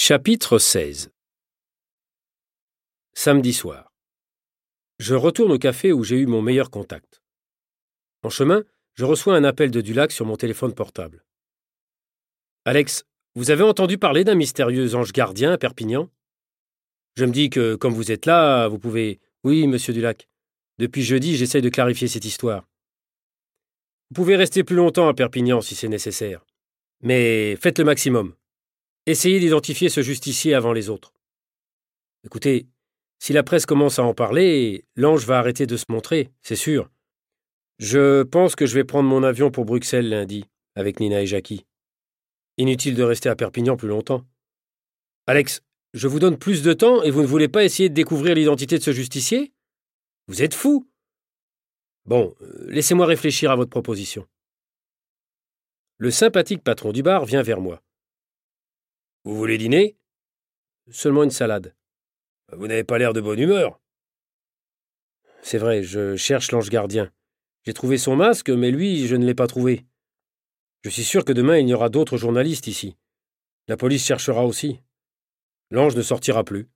Chapitre 16 Samedi soir. Je retourne au café où j'ai eu mon meilleur contact. En chemin, je reçois un appel de Dulac sur mon téléphone portable. Alex, vous avez entendu parler d'un mystérieux ange gardien à Perpignan? Je me dis que, comme vous êtes là, vous pouvez. Oui, monsieur Dulac. Depuis jeudi, j'essaye de clarifier cette histoire. Vous pouvez rester plus longtemps à Perpignan si c'est nécessaire. Mais faites le maximum. Essayez d'identifier ce justicier avant les autres. Écoutez, si la presse commence à en parler, l'ange va arrêter de se montrer, c'est sûr. Je pense que je vais prendre mon avion pour Bruxelles lundi, avec Nina et Jackie. Inutile de rester à Perpignan plus longtemps. Alex, je vous donne plus de temps et vous ne voulez pas essayer de découvrir l'identité de ce justicier? Vous êtes fou Bon, euh, laissez-moi réfléchir à votre proposition. Le sympathique patron du bar vient vers moi. Vous voulez dîner? Seulement une salade. Vous n'avez pas l'air de bonne humeur. C'est vrai, je cherche l'ange gardien. J'ai trouvé son masque, mais lui, je ne l'ai pas trouvé. Je suis sûr que demain, il y aura d'autres journalistes ici. La police cherchera aussi. L'ange ne sortira plus.